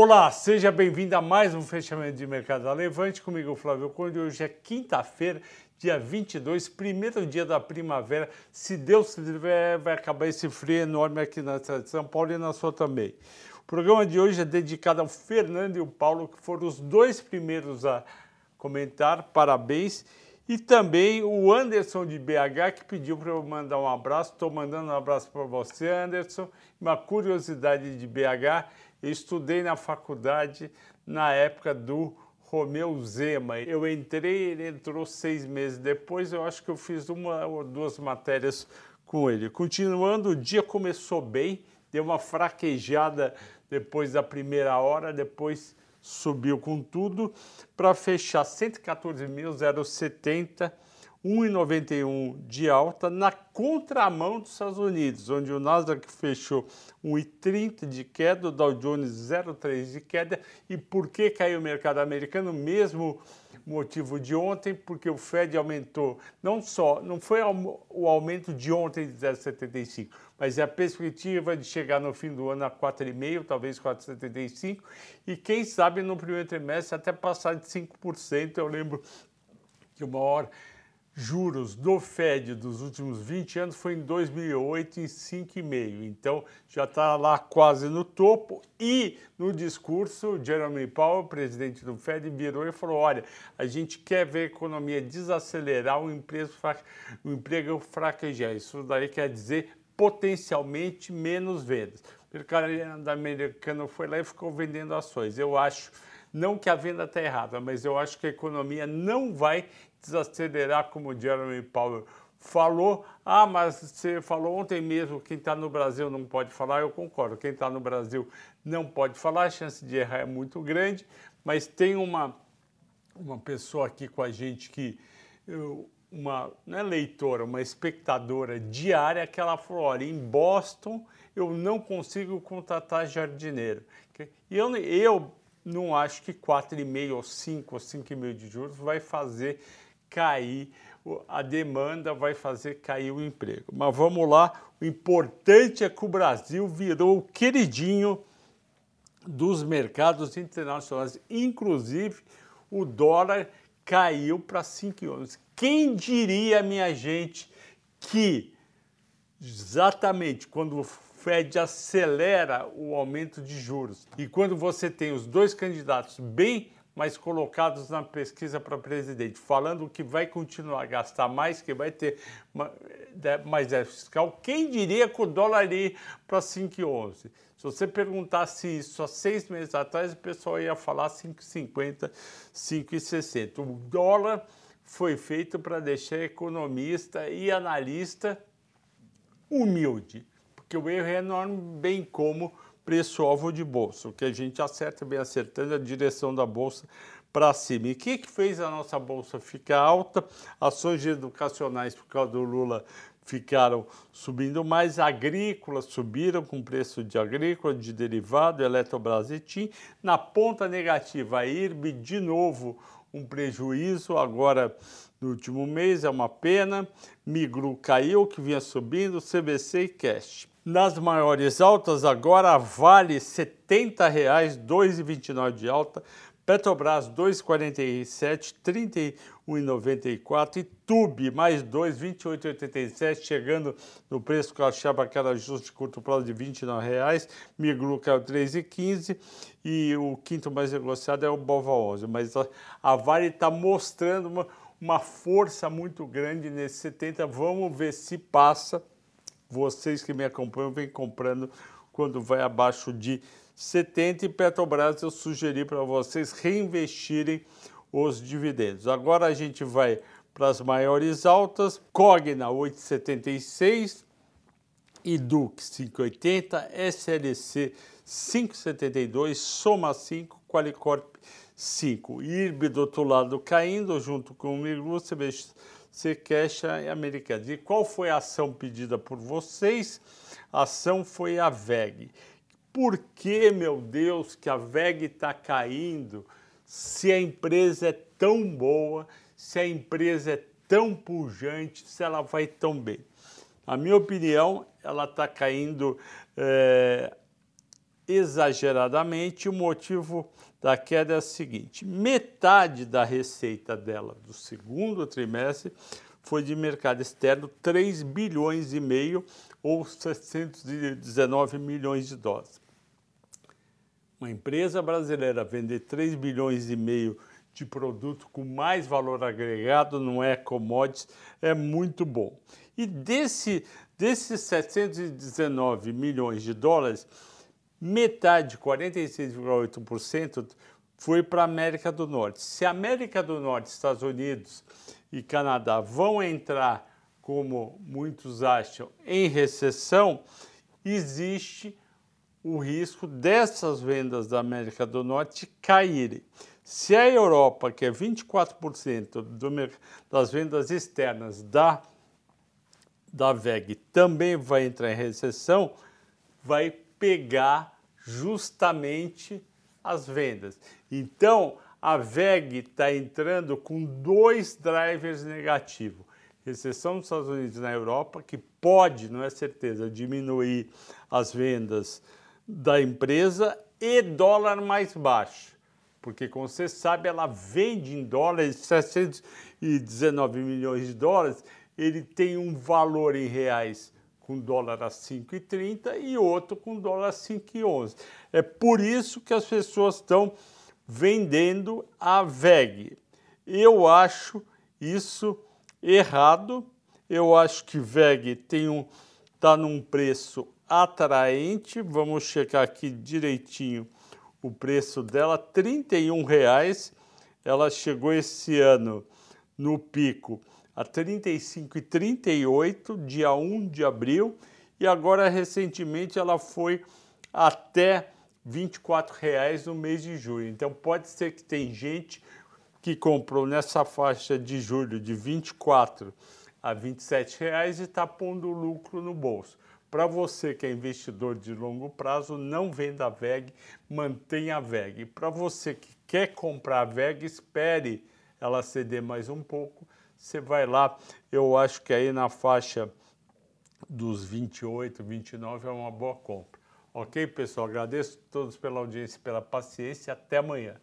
Olá, seja bem-vindo a mais um fechamento de mercado da Levante. Comigo, Flávio Conde. Hoje é quinta-feira, dia 22, primeiro dia da primavera. Se Deus quiser, vai acabar esse frio enorme aqui na cidade de São Paulo e na sua também. O programa de hoje é dedicado ao Fernando e ao Paulo, que foram os dois primeiros a comentar. Parabéns. E também o Anderson de BH, que pediu para eu mandar um abraço. Estou mandando um abraço para você, Anderson. Uma curiosidade de BH, eu estudei na faculdade na época do Romeu Zema. Eu entrei, ele entrou seis meses depois. Eu acho que eu fiz uma ou duas matérias com ele. Continuando, o dia começou bem, deu uma fraquejada depois da primeira hora, depois subiu com tudo. Para fechar 114.070, 1,91 de alta na contramão dos Estados Unidos, onde o Nasdaq fechou 1,30 de queda, o Dow Jones 0,3 de queda. E por que caiu o mercado americano? Mesmo motivo de ontem, porque o Fed aumentou, não só, não foi o aumento de ontem de 0,75, mas é a perspectiva de chegar no fim do ano a 4,5, talvez 4,75, e quem sabe no primeiro trimestre até passar de 5%. Eu lembro que o maior juros do Fed dos últimos 20 anos foi em 2008 em 5,5. Então já está lá quase no topo. E no discurso, Jeremy Powell, presidente do Fed, virou e falou: olha, a gente quer ver a economia desacelerar, o emprego, o emprego fraquejar. Isso daí quer dizer potencialmente menos vendas. O mercado americano foi lá e ficou vendendo ações. Eu acho não que a venda está errada, mas eu acho que a economia não vai desacelerar, como o Jeremy Powell falou. Ah, mas você falou ontem mesmo, quem está no Brasil não pode falar. Eu concordo, quem está no Brasil não pode falar, a chance de errar é muito grande, mas tem uma, uma pessoa aqui com a gente que. uma não é leitora, uma espectadora diária que ela falou: olha, em Boston eu não consigo contratar jardineiro. E eu, eu não acho que 4,5 ou 5 ou 5,5 de juros vai fazer cair a demanda, vai fazer cair o emprego. Mas vamos lá, o importante é que o Brasil virou o queridinho dos mercados internacionais, inclusive o dólar caiu para 5,11. Quem diria, minha gente, que exatamente quando Fed acelera o aumento de juros. E quando você tem os dois candidatos bem mais colocados na pesquisa para presidente, falando que vai continuar a gastar mais, que vai ter mais déficit fiscal, quem diria que o dólar ia para 5,11? Se você perguntasse isso há seis meses atrás, o pessoal ia falar 5,50, 5,60. O dólar foi feito para deixar economista e analista humilde porque o erro é enorme, bem como preço-alvo de bolsa. O que a gente acerta, bem acertando, é a direção da bolsa para cima. E o que, que fez a nossa bolsa ficar alta? Ações educacionais por causa do Lula ficaram subindo mais, agrícolas subiram com preço de agrícola, de derivado, Eletrobras e TIM. Na ponta negativa, a IRB de novo um prejuízo agora no último mês, é uma pena. Migru caiu, que vinha subindo, CBC e Cash. Nas maiores altas, agora Vale R$ 70,00, 2,29 de alta. Petrobras 2,47, 31,94 e Tube mais 2, 28,87, chegando no preço que eu achava que era justo de curto prazo de R$ 29,00. Migru caiu 3,15 e o quinto mais negociado é o Bova 11. Mas a, a Vale está mostrando uma, uma força muito grande nesse 70. Vamos ver se passa. Vocês que me acompanham vêm comprando quando vai abaixo de 70 e Petrobras eu sugeri para vocês reinvestirem os dividendos. Agora a gente vai para as maiores altas, Cogna 8,76, Duque 5,80, SLC 5,72, Soma 5, Qualicorp 5. IRB do outro lado caindo junto com o CBC Queixa e Americanas. E qual foi a ação pedida por vocês? A ação foi a VEG. Por que, meu Deus, que a VEG está caindo se a empresa é tão boa, se a empresa é tão pujante, se ela vai tão bem? Na minha opinião, ela está caindo é, exageradamente. O motivo da queda é o seguinte: metade da receita dela do segundo trimestre foi de mercado externo 3 bilhões e meio ou 619 milhões de dólares. Uma empresa brasileira vender 3 bilhões e meio de produto com mais valor agregado, não é commodities, é muito bom. E desse, desses 719 milhões de dólares, metade, 46,8%, foi para a América do Norte. Se a América do Norte, Estados Unidos e Canadá vão entrar, como muitos acham, em recessão, existe o risco dessas vendas da América do Norte caírem. Se a Europa, que é 24% do, das vendas externas da, da VEG, também vai entrar em recessão, vai pegar justamente as vendas. Então, a VEG está entrando com dois drivers negativos. Recessão dos Estados Unidos na Europa, que pode, não é certeza, diminuir as vendas da empresa e dólar mais baixo. Porque, como você sabe, ela vende em dólares 719 milhões de dólares, ele tem um valor em reais com dólar a 5,30 e outro com dólar a 5,11. É por isso que as pessoas estão vendendo a VEG. Eu acho isso errado. Eu acho que VEG tem um está num preço atraente. Vamos checar aqui direitinho o preço dela, 31 reais. Ela chegou esse ano no pico a R$ 35,38, dia 1 de abril, e agora recentemente ela foi até R$ 24,00 no mês de julho. Então pode ser que tem gente que comprou nessa faixa de julho de 24 a 27 reais e está pondo lucro no bolso. Para você que é investidor de longo prazo, não venda a VEG, mantenha a VEG. Para você que quer comprar a VEG, espere ela ceder mais um pouco. Você vai lá, eu acho que aí na faixa dos 28, 29 é uma boa compra. Ok, pessoal? Agradeço a todos pela audiência, pela paciência. Até amanhã.